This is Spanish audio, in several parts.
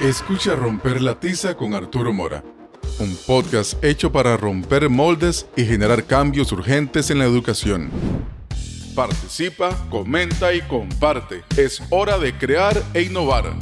Escucha Romper la Tiza con Arturo Mora, un podcast hecho para romper moldes y generar cambios urgentes en la educación. Participa, comenta y comparte. Es hora de crear e innovar.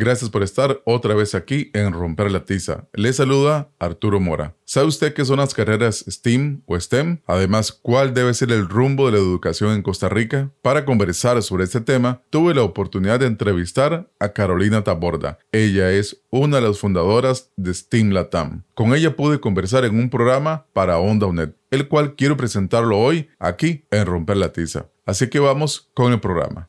Gracias por estar otra vez aquí en Romper la Tiza. Le saluda Arturo Mora. ¿Sabe usted qué son las carreras STEAM o STEM? Además, ¿cuál debe ser el rumbo de la educación en Costa Rica? Para conversar sobre este tema, tuve la oportunidad de entrevistar a Carolina Taborda. Ella es una de las fundadoras de STEAM Latam. Con ella pude conversar en un programa para Onda UNED, el cual quiero presentarlo hoy aquí en Romper la Tiza. Así que vamos con el programa.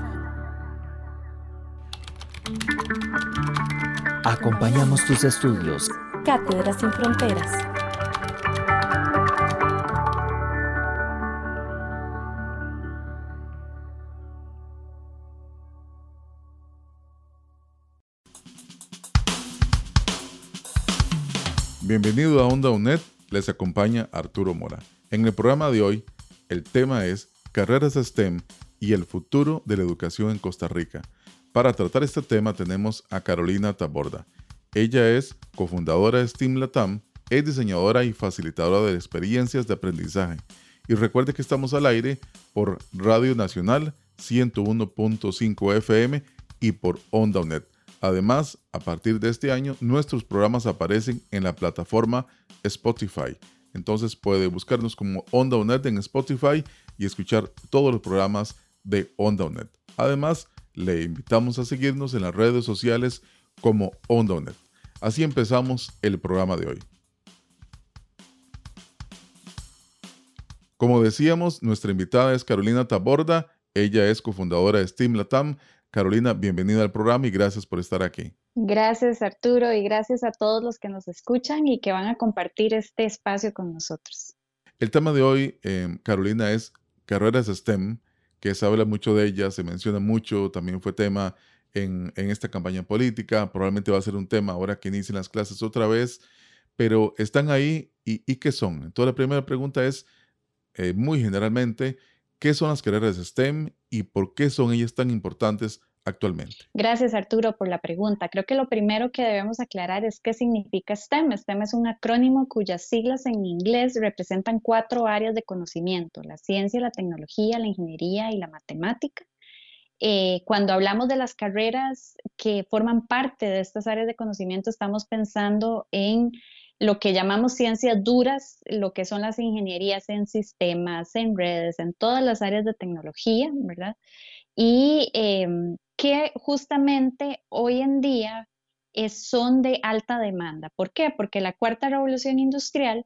Acompañamos tus estudios. Cátedras sin fronteras. Bienvenido a Onda UNED, les acompaña Arturo Mora. En el programa de hoy, el tema es Carreras STEM y el futuro de la educación en Costa Rica. Para tratar este tema tenemos a Carolina Taborda. Ella es cofundadora de STEAM Latam, es diseñadora y facilitadora de experiencias de aprendizaje. Y recuerde que estamos al aire por Radio Nacional 101.5 FM y por Onda. Además, a partir de este año, nuestros programas aparecen en la plataforma Spotify. Entonces puede buscarnos como Onda UNED en Spotify y escuchar todos los programas de Onda UNED. Además, le invitamos a seguirnos en las redes sociales como Onda UNED. Así empezamos el programa de hoy. Como decíamos, nuestra invitada es Carolina Taborda. Ella es cofundadora de Steam Latam. Carolina, bienvenida al programa y gracias por estar aquí. Gracias Arturo y gracias a todos los que nos escuchan y que van a compartir este espacio con nosotros. El tema de hoy, eh, Carolina, es carreras STEM, que se habla mucho de ellas, se menciona mucho, también fue tema en, en, esta campaña política, probablemente va a ser un tema ahora que inicien las clases otra vez, pero están ahí y, y ¿qué son? Entonces la primera pregunta es, eh, muy generalmente, ¿qué son las carreras STEM y por qué son ellas tan importantes actualmente? Gracias Arturo por la pregunta. Creo que lo primero que debemos aclarar es qué significa STEM. STEM es un acrónimo cuyas siglas en inglés representan cuatro áreas de conocimiento, la ciencia, la tecnología, la ingeniería y la matemática. Eh, cuando hablamos de las carreras que forman parte de estas áreas de conocimiento, estamos pensando en lo que llamamos ciencias duras, lo que son las ingenierías en sistemas, en redes, en todas las áreas de tecnología, ¿verdad? Y eh, que justamente hoy en día es, son de alta demanda. ¿Por qué? Porque la cuarta revolución industrial,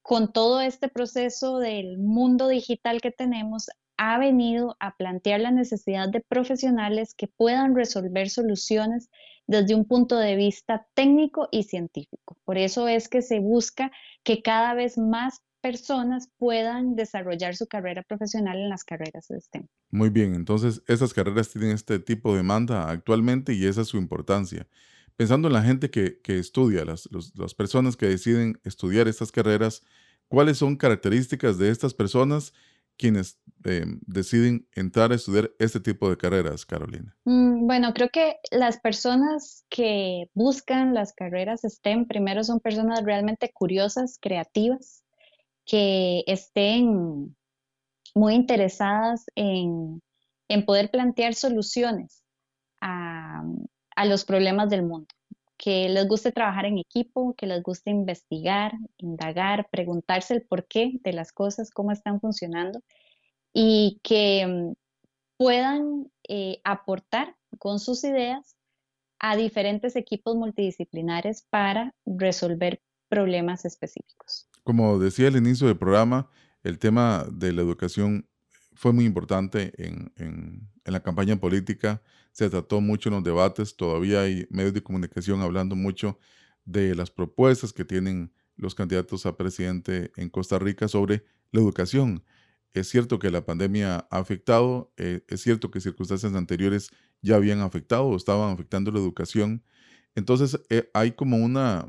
con todo este proceso del mundo digital que tenemos, ha venido a plantear la necesidad de profesionales que puedan resolver soluciones desde un punto de vista técnico y científico. Por eso es que se busca que cada vez más personas puedan desarrollar su carrera profesional en las carreras de STEM. Muy bien, entonces esas carreras tienen este tipo de demanda actualmente y esa es su importancia. Pensando en la gente que, que estudia, las, los, las personas que deciden estudiar estas carreras, ¿cuáles son características de estas personas quienes eh, deciden entrar a estudiar este tipo de carreras, Carolina? Mm, bueno, creo que las personas que buscan las carreras STEM primero son personas realmente curiosas, creativas, que estén muy interesadas en, en poder plantear soluciones a, a los problemas del mundo que les guste trabajar en equipo, que les guste investigar, indagar, preguntarse el porqué de las cosas, cómo están funcionando y que puedan eh, aportar con sus ideas a diferentes equipos multidisciplinares para resolver problemas específicos. Como decía al inicio del programa, el tema de la educación fue muy importante en, la campaña política, se trató mucho en los debates, todavía hay medios de comunicación hablando mucho de las propuestas que tienen los candidatos a presidente en Costa Rica sobre la educación. Es cierto que la pandemia ha afectado, eh, es cierto que circunstancias anteriores ya habían afectado o estaban afectando la educación. Entonces eh, hay como una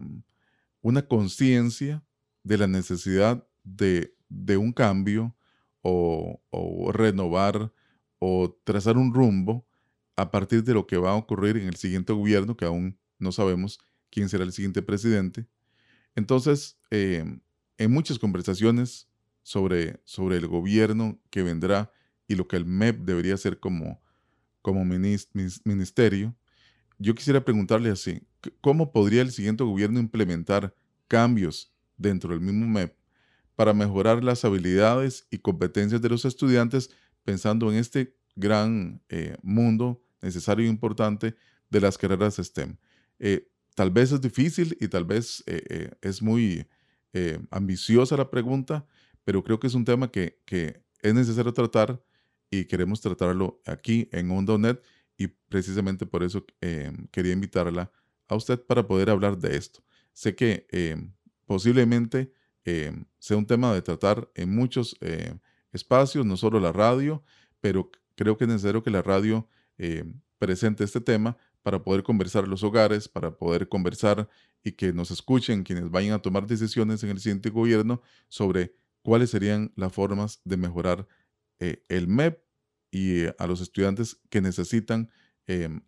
conciencia de la necesidad de, de un cambio o, renovar o trazar un rumbo a partir de lo que va a ocurrir en el siguiente gobierno, que aún no sabemos quién será el siguiente presidente. Entonces, em, en muchas conversaciones sobre, sobre el gobierno que vendrá y lo que el MEP debería ser como, como ministerio, yo quisiera preguntarle así, ¿cómo podría el siguiente gobierno implementar cambios dentro del mismo MEP para mejorar las habilidades y competencias de los estudiantes pensando en este gran eh, mundo necesario e importante de las carreras STEM? Eh, Tal vez es difícil y tal vez eh, es muy ambiciosa la pregunta, pero creo que es un tema que, es necesario tratar y queremos tratarlo aquí en Onda.net y precisamente por eso quería invitarla a usted para poder hablar de esto. Sé que posiblemente sea un tema de tratar en muchos espacios, no solo la radio, pero creo que es necesario que la radio presente este tema para poder conversar en los hogares, para poder conversar y que nos escuchen quienes vayan a tomar decisiones en el siguiente gobierno sobre cuáles serían las formas de mejorar eh, el MEP y eh, a los estudiantes que necesitan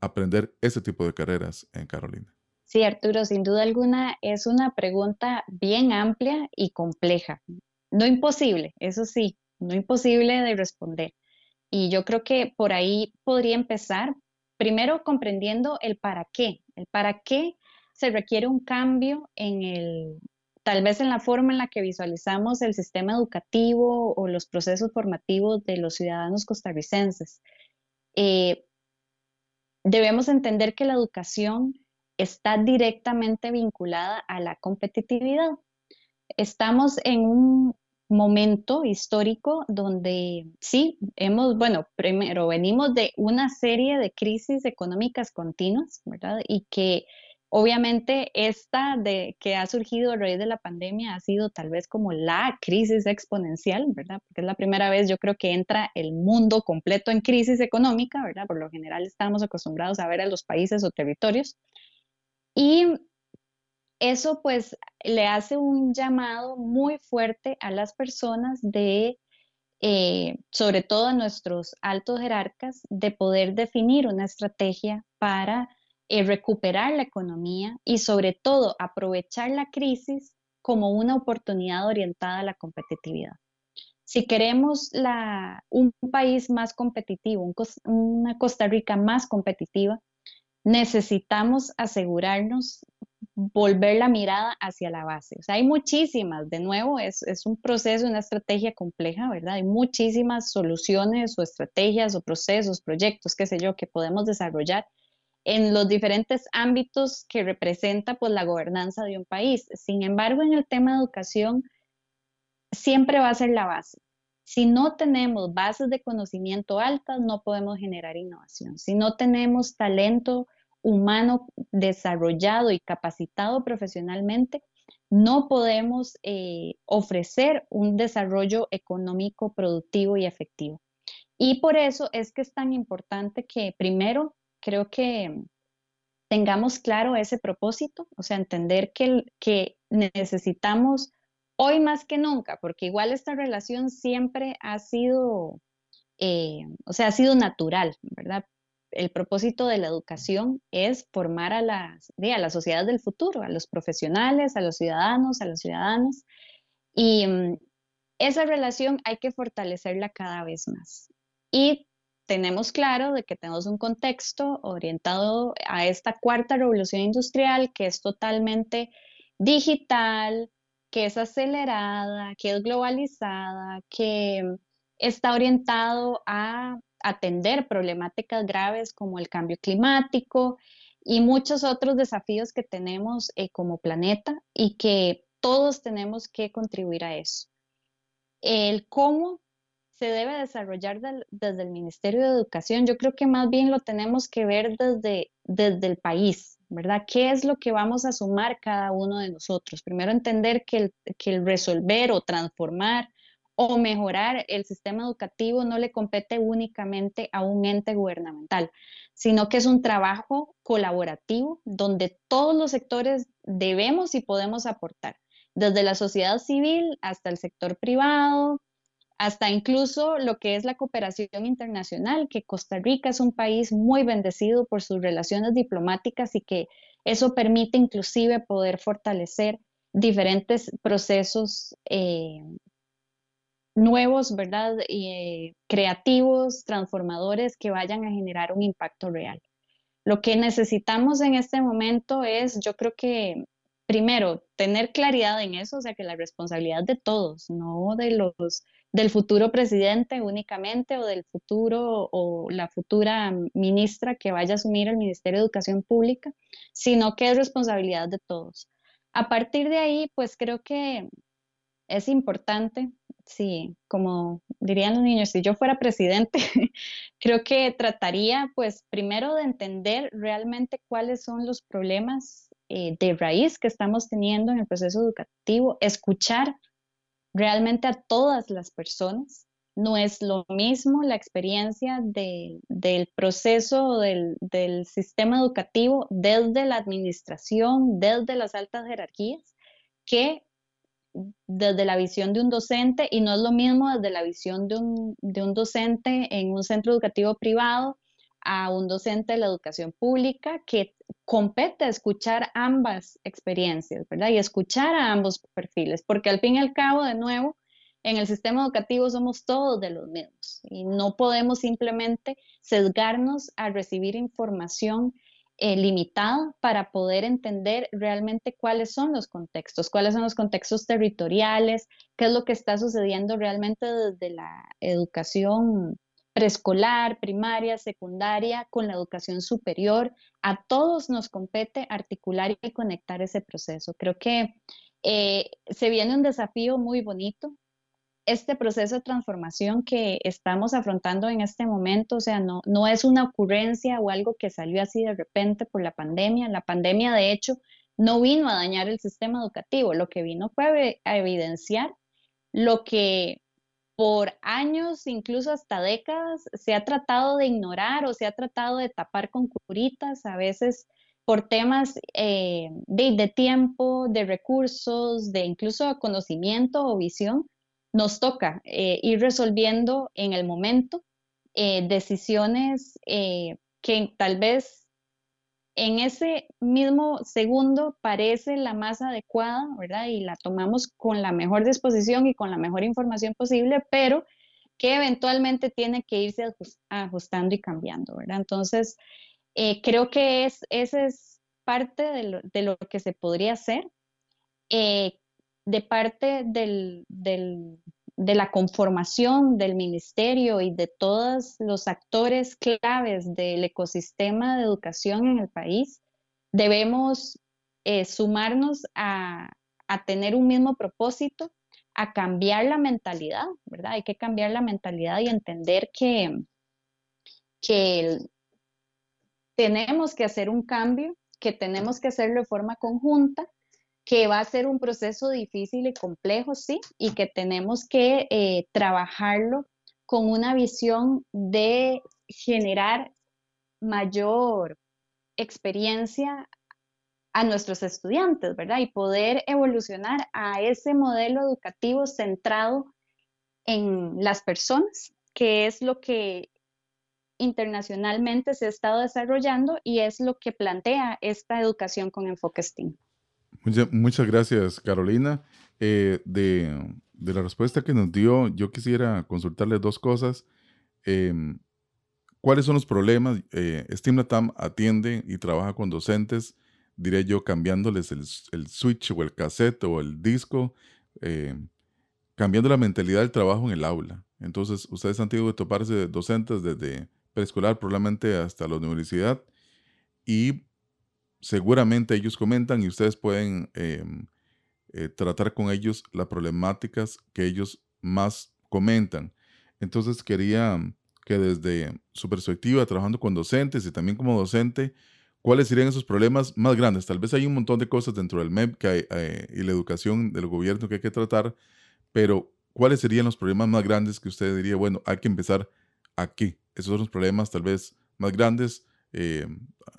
aprender ese tipo de carreras en Carolina. Sí, Arturo, sin duda alguna es una pregunta bien amplia y compleja. No imposible, eso sí, no imposible de responder. Y yo creo que por ahí podría empezar primero comprendiendo el para qué, el para qué se requiere un cambio en el, tal vez en la forma en la que visualizamos el sistema educativo o los procesos formativos de los ciudadanos costarricenses. Eh, debemos entender que la educación está directamente vinculada a la competitividad. Estamos en un momento histórico donde sí, hemos, bueno, primero venimos de una serie de crisis económicas continuas, ¿verdad? Y que obviamente esta de que ha surgido a raíz de la pandemia ha sido tal vez como la crisis exponencial, ¿verdad? Porque es la primera vez yo creo que entra el mundo completo en crisis económica, ¿verdad? Por lo general estamos acostumbrados a ver a los países o territorios. Y eso pues le hace un llamado muy fuerte a las personas de, eh, sobre todo a nuestros altos jerarcas, de poder definir una estrategia para eh, recuperar la economía y sobre todo aprovechar la crisis como una oportunidad orientada a la competitividad. Si queremos un país más competitivo, una Costa Rica más competitiva, necesitamos asegurarnos volver la mirada hacia la base. O sea, hay muchísimas, de nuevo, es, un proceso, una estrategia compleja, ¿verdad? Hay muchísimas soluciones o estrategias o procesos, proyectos, qué sé yo, que podemos desarrollar en los diferentes ámbitos que representa pues la gobernanza de un país. Sin embargo, en el tema de educación, siempre va a ser la base. Si no tenemos bases de conocimiento altas, no podemos generar innovación. Si no tenemos talento humano desarrollado y capacitado profesionalmente, no podemos eh, ofrecer un desarrollo económico productivo y efectivo. Y por eso es que es tan importante que primero creo que tengamos claro ese propósito, o sea, entender que, que necesitamos hoy más que nunca, porque igual esta relación siempre ha sido, eh, o sea, ha sido natural, ¿verdad? el propósito de la educación es formar a las, a la sociedad del futuro, a los profesionales, a los ciudadanos, a los ciudadanos. Y mm, esa relación hay que fortalecerla cada vez más. Y tenemos claro de que tenemos un contexto orientado a esta cuarta revolución industrial que es totalmente digital, que es acelerada, que es globalizada, que está orientado a atender problemáticas graves como el cambio climático y muchos otros desafíos que tenemos eh, como planeta y que todos tenemos que contribuir a eso. El cómo se debe desarrollar desde el Ministerio de Educación, yo creo que más bien lo tenemos que ver desde, desde el país, ¿verdad? ¿Qué es lo que vamos a sumar cada uno de nosotros? Primero entender que el, que el resolver o transformar o mejorar el sistema educativo no le compete únicamente a un ente gubernamental, sino que es un trabajo colaborativo donde todos los sectores debemos y podemos aportar, desde la sociedad civil hasta el sector privado, hasta incluso lo que es la cooperación internacional, que Costa Rica es un país muy bendecido por sus relaciones diplomáticas y que eso permite inclusive poder fortalecer diferentes procesos eh, nuevos, ¿verdad? Eh, creativos, transformadores que vayan a generar un impacto real. Lo que necesitamos en este momento es, yo creo que primero, tener claridad en eso, o sea, que la responsabilidad de todos, no de los del futuro presidente únicamente o del futuro o la futura ministra que vaya a asumir el Ministerio de Educación Pública, sino que es responsabilidad de todos. A partir de ahí, pues creo que es importante, sí, como dirían los niños, si yo fuera presidente, creo que trataría, pues, primero de entender realmente cuáles son los problemas eh, de raíz que estamos teniendo en el proceso educativo, escuchar realmente a todas las personas. No es lo mismo la experiencia del proceso del, sistema educativo desde la administración, desde las altas jerarquías, que desde la visión de un docente y no es lo mismo desde la visión de un docente en un centro educativo privado a un docente de la educación pública que compete escuchar ambas experiencias, ¿verdad? Y escuchar a ambos perfiles, porque al fin y al cabo, de nuevo, en el sistema educativo somos todos de los mismos y no podemos simplemente sesgarnos a recibir información eh, limitada para poder entender realmente cuáles son los contextos, cuáles son los contextos territoriales, qué es lo que está sucediendo realmente desde la educación preescolar, primaria, secundaria, con la educación superior. A todos nos compete articular y conectar ese proceso. Creo que eh, se viene un desafío muy bonito. Este proceso de transformación que estamos afrontando en este momento, o sea, no, no es una ocurrencia o algo que salió así de repente por la pandemia. La pandemia, de hecho, no vino a dañar el sistema educativo, lo que vino fue a evidenciar lo que por años, incluso hasta décadas, se ha tratado de ignorar o se ha tratado de tapar con curitas, a veces por temas eh, de, tiempo, de recursos, de incluso conocimiento o visión, nos toca eh, ir resolviendo en el momento eh, decisiones que tal vez en ese mismo segundo parece la más adecuada, ¿verdad? Y la tomamos con la mejor disposición y con la mejor información posible, pero que eventualmente tiene que irse ajustando y cambiando, ¿verdad? Entonces, eh, creo que es, esa es parte de lo, que se podría hacer. Eh, de parte del, de la conformación del ministerio y de todos los actores claves del ecosistema de educación en el país, debemos eh, sumarnos a, tener un mismo propósito, a cambiar la mentalidad, ¿verdad? Hay que cambiar la mentalidad y entender que, que tenemos que hacer un cambio, que tenemos que hacerlo de forma conjunta que va a ser un proceso difícil y complejo, sí, y que tenemos que eh, trabajarlo con una visión de generar mayor experiencia a nuestros estudiantes, ¿verdad? Y poder evolucionar a ese modelo educativo centrado en las personas, que es lo que internacionalmente se ha estado desarrollando y es lo que plantea esta educación con enfoque STEAM muchas gracias, Carolina. Eh, de, la respuesta que nos dio, yo quisiera consultarle dos cosas. Em, ¿Cuáles son los problemas? Eh, STEAM atiende y trabaja con docentes, diré yo, cambiándoles el, switch o el cassette o el disco, eh, cambiando la mentalidad del trabajo en el aula. Entonces, ustedes han tenido que toparse docentes desde preescolar, probablemente hasta la universidad, y seguramente ellos comentan y ustedes pueden em, eh, tratar con ellos las problemáticas que ellos más comentan. Entonces quería que desde su perspectiva, trabajando con docentes y también como docente, ¿cuáles serían esos problemas más grandes? Tal vez hay un montón de cosas dentro del MEP que eh, y la educación del gobierno que hay que tratar, pero ¿cuáles serían los problemas más grandes que usted diría, bueno, hay que empezar aquí? Esos son los problemas tal vez más grandes eh,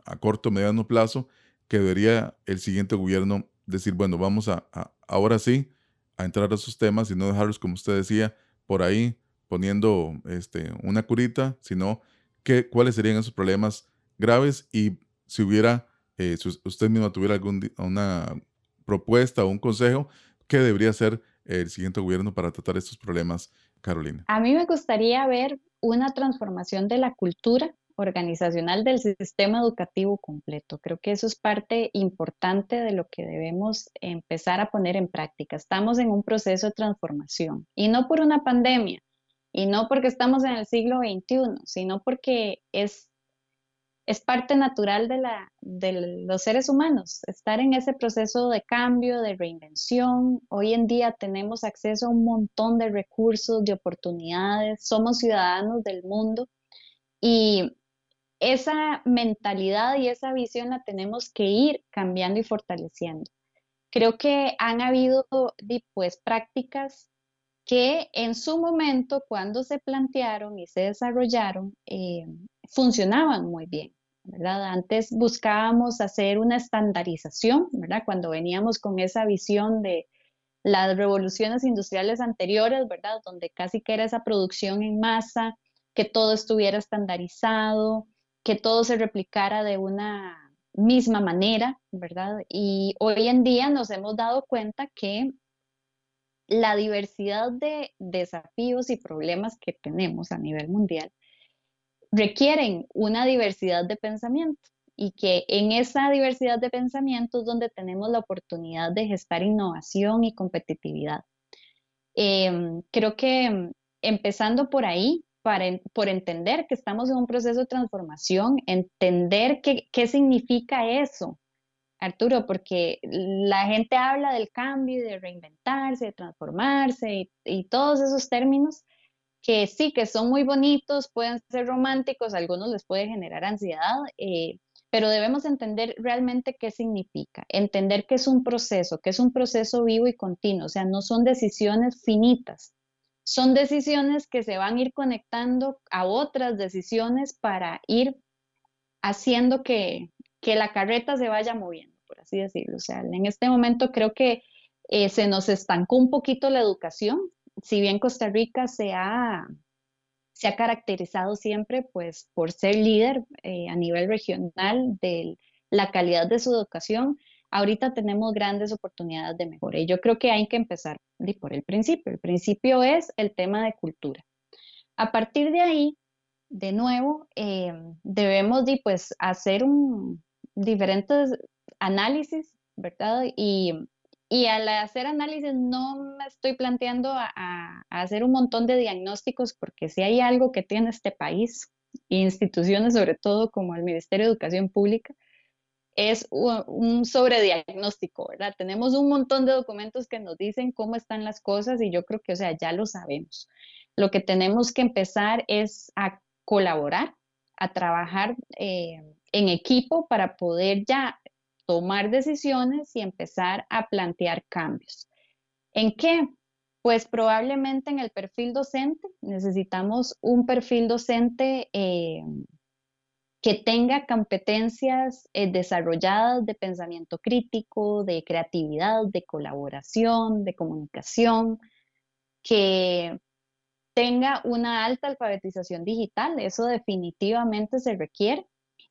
a corto mediano plazo que debería el siguiente gobierno decir, bueno, vamos a, ahora sí a entrar a esos temas y no dejarlos, como usted decía, por ahí poniendo este, una curita, sino que, cuáles serían esos problemas graves y si hubiera, eh, si usted mismo tuviera alguna propuesta o un consejo, ¿qué debería hacer el siguiente gobierno para tratar estos problemas, Carolina? A mí me gustaría ver una transformación de la cultura organizacional del sistema educativo completo. Creo que eso es parte importante de lo que debemos empezar a poner en práctica. Estamos en un proceso de transformación y no por una pandemia y no porque estamos en el siglo XXI, sino porque es, es parte natural de, la, de los seres humanos, estar en ese proceso de cambio, de reinvención. Hoy en día tenemos acceso a un montón de recursos, de oportunidades, somos ciudadanos del mundo y esa mentalidad y esa visión la tenemos que ir cambiando y fortaleciendo. Creo que han habido pues, prácticas que en su momento, cuando se plantearon y se desarrollaron, eh, funcionaban muy bien. ¿verdad? Antes buscábamos hacer una estandarización, ¿verdad? Cuando veníamos con esa visión de las revoluciones industriales anteriores, ¿verdad? Donde casi que era esa producción en masa, que todo estuviera estandarizado, que todo se replicara de una misma manera, ¿verdad? Y hoy en día nos hemos dado cuenta que la diversidad de desafíos y problemas que tenemos a nivel mundial requieren una diversidad de pensamiento y que en esa diversidad de pensamientos donde tenemos la oportunidad de gestar innovación y competitividad. Em, creo que empezando por ahí, por entender que estamos en un proceso de transformación, entender qué, qué significa eso, Arturo, porque la gente habla del cambio, de reinventarse, de transformarse y, todos esos términos que sí, que son muy bonitos, pueden ser románticos, a algunos les puede generar ansiedad, eh, pero debemos entender realmente qué significa, entender que es un proceso, que es un proceso vivo y continuo, o sea, no son decisiones finitas, son decisiones que se van a ir conectando a otras decisiones para ir haciendo que, la carreta se vaya moviendo, por así decirlo. O sea, en este momento creo que eh, se nos estancó un poquito la educación. Si bien Costa Rica se ha, se ha caracterizado siempre pues, por ser líder eh, a nivel regional de la calidad de su educación, ahorita tenemos grandes oportunidades de mejora. Y yo creo que hay que empezar por el principio. El principio es el tema de cultura. A partir de ahí, de nuevo, eh, debemos de, pues, hacer diferentes análisis, ¿verdad? Y, al hacer análisis no me estoy planteando a, hacer un montón de diagnósticos porque si hay algo que tiene este país, instituciones sobre todo como el Ministerio de Educación Pública, es un sobrediagnóstico, ¿verdad? Tenemos un montón de documentos que nos dicen cómo están las cosas y yo creo que, o sea, ya lo sabemos. Lo que tenemos que empezar es a colaborar, a trabajar eh, en equipo para poder ya tomar decisiones y empezar a plantear cambios. ¿En qué? Pues probablemente en el perfil docente. Necesitamos un perfil docente eh, que tenga competencias eh, desarrolladas de pensamiento crítico, de creatividad, de colaboración, de comunicación, que tenga una alta alfabetización digital, eso definitivamente se requiere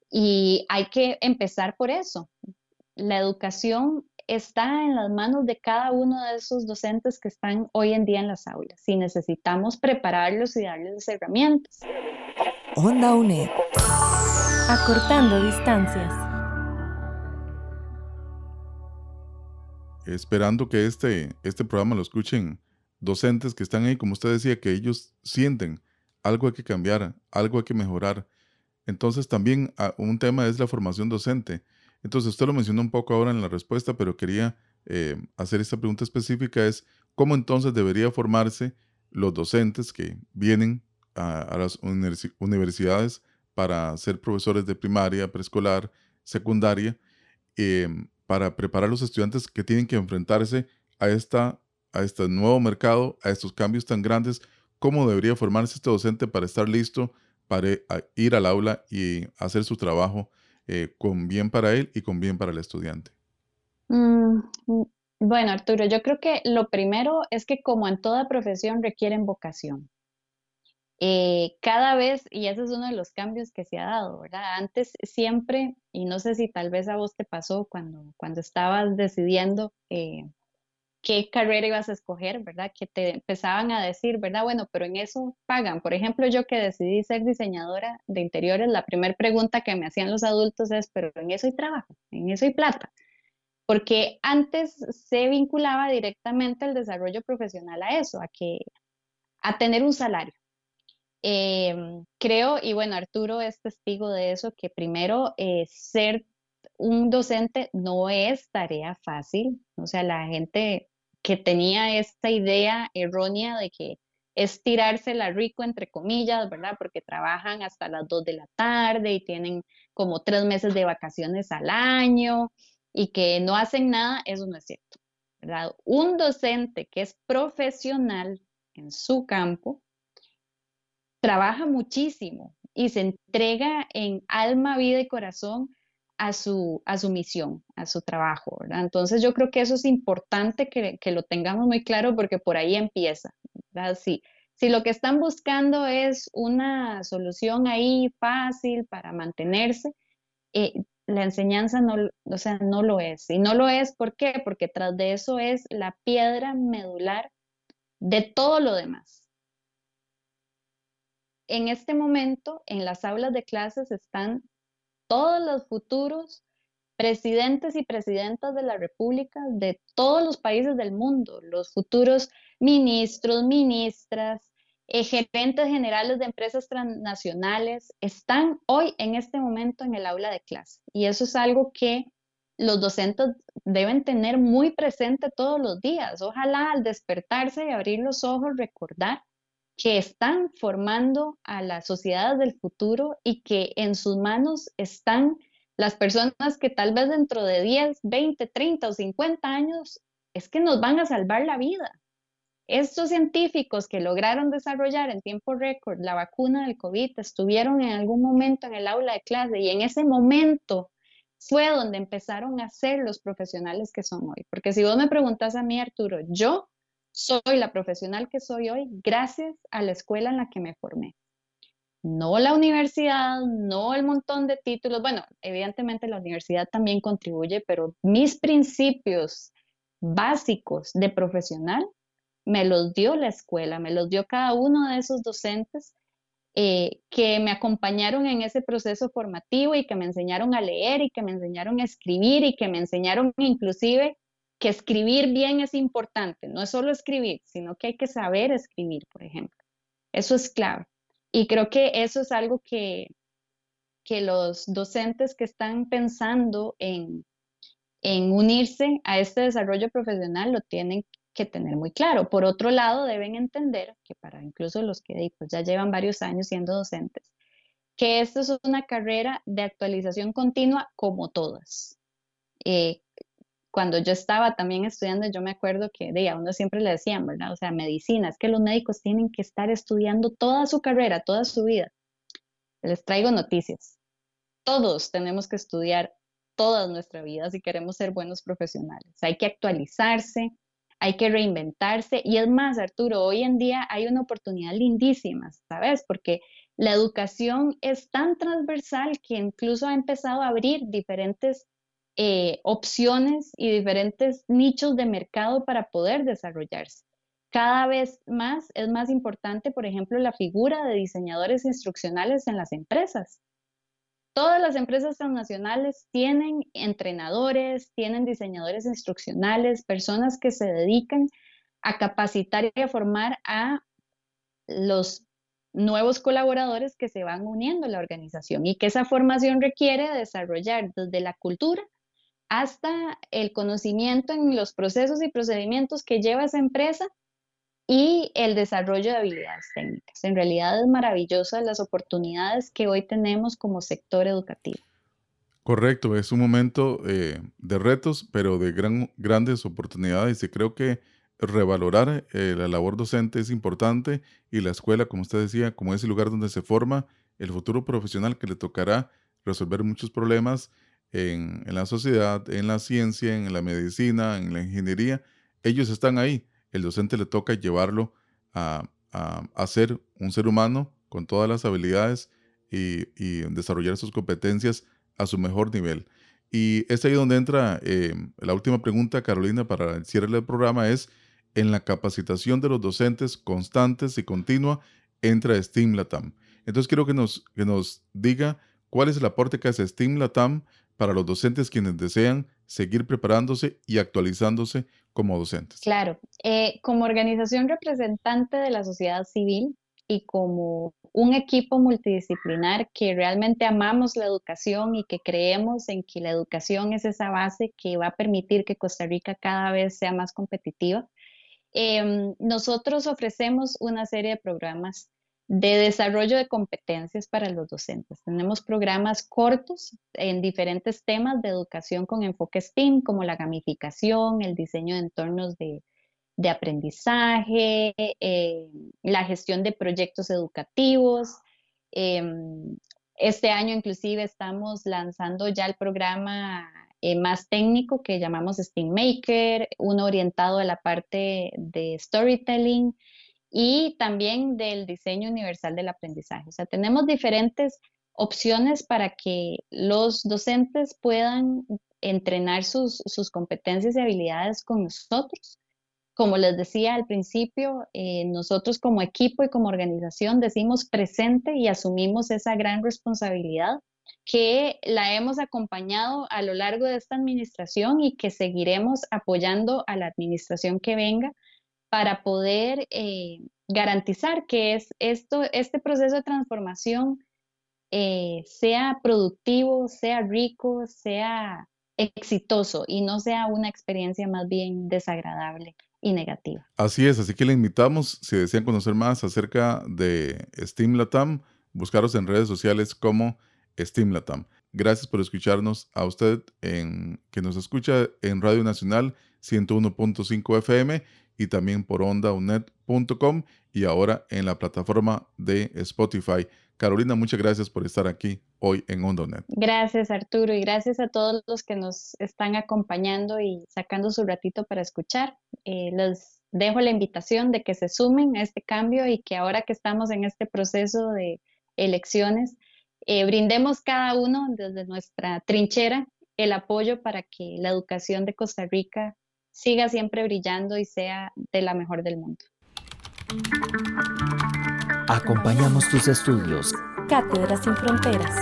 y hay que empezar por eso. La educación está en las manos de cada uno de esos docentes que están hoy en día en las aulas y necesitamos prepararlos y darles herramientas. Onda UNED. Acortando distancias. Esperando que este, este programa lo escuchen docentes que están ahí, como usted decía, que ellos sienten algo hay que cambiar, algo hay que mejorar. Entonces también ah, un tema es la formación docente. Entonces usted lo mencionó un poco ahora en la respuesta, pero quería eh, hacer esta pregunta específica, es cómo entonces debería formarse los docentes que vienen a, las universidades para ser profesores de primaria, preescolar, secundaria, em, para preparar a los estudiantes que tienen que enfrentarse a, esta, a este nuevo mercado, a estos cambios tan grandes, cómo debería formarse este docente para estar listo para ir al aula y hacer su trabajo eh, con bien para él y con bien para el estudiante? Mm, mm, bueno, Arturo, yo creo que lo primero es que como en toda profesión requieren vocación. Eh, cada vez, y ese es uno de los cambios que se ha dado, ¿verdad? Antes siempre, y no sé si tal vez a vos te pasó cuando, cuando estabas decidiendo eh, qué carrera ibas a escoger, ¿verdad? Que te empezaban a decir, ¿verdad? Bueno, pero en eso pagan. Por ejemplo, yo que decidí ser diseñadora de interiores, la primera pregunta que me hacían los adultos es, pero en eso hay trabajo, en eso hay plata. Porque antes se vinculaba directamente el desarrollo profesional a eso, a que a tener un salario. Em, creo, y bueno, Arturo es testigo de eso, que primero eh, ser un docente no es tarea fácil. O sea, la gente que tenía esta idea errónea de que es tirársela rico, entre comillas, ¿verdad? Porque trabajan hasta las 2 de la tarde y tienen como tres meses de vacaciones al año y que no hacen nada, eso no es cierto, ¿verdad? Un docente que es profesional en su campo trabaja muchísimo y se entrega en alma, vida y corazón a su, a su misión, a su trabajo, ¿verdad? Entonces yo creo que eso es importante que, lo tengamos muy claro porque por ahí empieza. Si, si lo que están buscando es una solución ahí fácil para mantenerse, eh, la enseñanza no, o sea, no lo es. Y no lo es, ¿por qué? Porque tras de eso es la piedra medular de todo lo demás. En este momento, en las aulas de clases están todos los futuros presidentes y presidentas de la República de todos los países del mundo, los futuros ministros, ministras, eh, gerentes generales de empresas transnacionales, están hoy en este momento en el aula de clase. Y eso es algo que los docentes deben tener muy presente todos los días. Ojalá al despertarse y abrir los ojos recordar que están formando a las sociedades del futuro y que en sus manos están las personas que tal vez dentro de 10, 20, 30 o 50 años es que nos van a salvar la vida. Estos científicos que lograron desarrollar en tiempo récord la vacuna del COVID estuvieron en algún momento en el aula de clase y en ese momento fue donde empezaron a ser los profesionales que son hoy. Porque si vos me preguntas a mí, Arturo, yo soy la profesional que soy hoy gracias a la escuela en la que me formé. No la universidad, no el montón de títulos. Bueno, evidentemente la universidad también contribuye, pero mis principios básicos de profesional me los dio la escuela, me los dio cada uno de esos docentes eh, que me acompañaron en ese proceso formativo y que me enseñaron a leer y que me enseñaron a escribir y que me enseñaron inclusive que escribir bien es importante, no es solo escribir, sino que hay que saber escribir, por ejemplo. Eso es clave. Y creo que eso es algo que, que los docentes que están pensando en, en unirse a este desarrollo profesional lo tienen que tener muy claro. Por otro lado, deben entender que para incluso los que pues, ya llevan varios años siendo docentes, que esto es una carrera de actualización continua como todas. Eh, cuando yo estaba también estudiando, yo me acuerdo que de a uno siempre le decían, ¿verdad? O sea, medicina, es que los médicos tienen que estar estudiando toda su carrera, toda su vida. Les traigo noticias. Todos tenemos que estudiar toda nuestra vida si queremos ser buenos profesionales. Hay que actualizarse, hay que reinventarse. Y es más, Arturo, hoy en día hay una oportunidad lindísima, ¿sabes? Porque la educación es tan transversal que incluso ha empezado a abrir diferentes eh, opciones y diferentes nichos de mercado para poder desarrollarse. Cada vez más es más importante, por ejemplo, la figura de diseñadores instruccionales en las empresas. Todas las empresas transnacionales tienen entrenadores, tienen diseñadores instruccionales, personas que se dedican a capacitar y a formar a los nuevos colaboradores que se van uniendo a la organización y que esa formación requiere desarrollar desde la cultura hasta el conocimiento en los procesos y procedimientos que lleva esa empresa y el desarrollo de habilidades técnicas. En realidad es maravillosa las oportunidades que hoy tenemos como sector educativo. Correcto, es un momento eh, de retos, pero de gran, grandes oportunidades y creo que revalorar eh, la labor docente es importante y la escuela, como usted decía, como es el lugar donde se forma el futuro profesional que le tocará resolver muchos problemas en, en la sociedad, en la ciencia, en la medicina, en la ingeniería, ellos están ahí el docente le toca llevarlo a, a, ser un ser humano con todas las habilidades y, desarrollar sus competencias a su mejor nivel. Y es ahí donde entra eh, la última pregunta, Carolina, para el cierre del programa, es en la capacitación de los docentes constantes y continua entra STEAM Latam. Entonces quiero que nos, que nos diga cuál es el aporte que hace STEAM Latam para los docentes quienes desean seguir preparándose y actualizándose como docentes. Claro, eh, como organización representante de la sociedad civil y como un equipo multidisciplinar que realmente amamos la educación y que creemos en que la educación es esa base que va a permitir que Costa Rica cada vez sea más competitiva, em, nosotros ofrecemos una serie de programas de desarrollo de competencias para los docentes. Tenemos programas cortos en diferentes temas de educación con enfoque STEAM, como la gamificación, el diseño de entornos de, aprendizaje, eh, la gestión de proyectos educativos. Em, este año inclusive estamos lanzando ya el programa eh, más técnico que llamamos STEAM Maker, uno orientado a la parte de storytelling y también del diseño universal del aprendizaje. O sea, tenemos diferentes opciones para que los docentes puedan entrenar sus, competencias y habilidades con nosotros. Como les decía al principio, eh, nosotros como equipo y como organización decimos presente y asumimos esa gran responsabilidad que la hemos acompañado a lo largo de esta administración y que seguiremos apoyando a la administración que venga para poder eh, garantizar que es esto, este proceso de transformación eh, sea productivo, sea rico, sea exitoso y no sea una experiencia más bien desagradable y negativa. Así es, así que le invitamos, si desean conocer más acerca de Steam Latam, buscaros en redes sociales como Steam Latam. Gracias por escucharnos a usted en, que nos escucha en Radio Nacional 101.5 FM y también por ondaunet.com y ahora en la plataforma de Spotify. Carolina, muchas gracias por estar aquí hoy en OndaNet. Gracias Arturo y gracias a todos los que nos están acompañando y sacando su ratito para escuchar. Eh, les dejo la invitación de que se sumen a este cambio y que ahora que estamos en este proceso de elecciones, eh, brindemos cada uno desde nuestra trinchera el apoyo para que la educación de Costa Rica siga siempre brillando y sea de la mejor del mundo. Acompañamos tus estudios. Cátedras sin fronteras.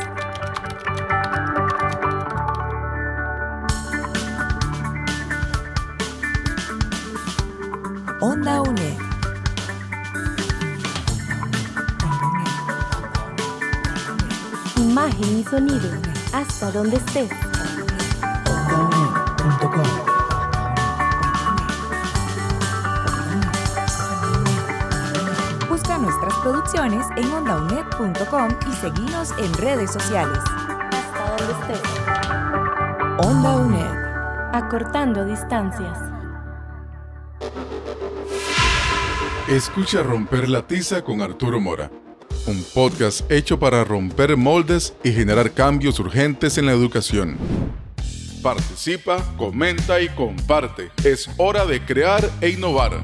Onda UNED. Imagen y sonido. Hasta donde estés. Producciones en ondaunet.com y seguimos en redes sociales. Hasta donde estés. Onda UNED. Acortando distancias. Escucha Romper la Tiza con Arturo Mora. Un podcast hecho para romper moldes y generar cambios urgentes en la educación. Participa, comenta y comparte. Es hora de crear e innovar.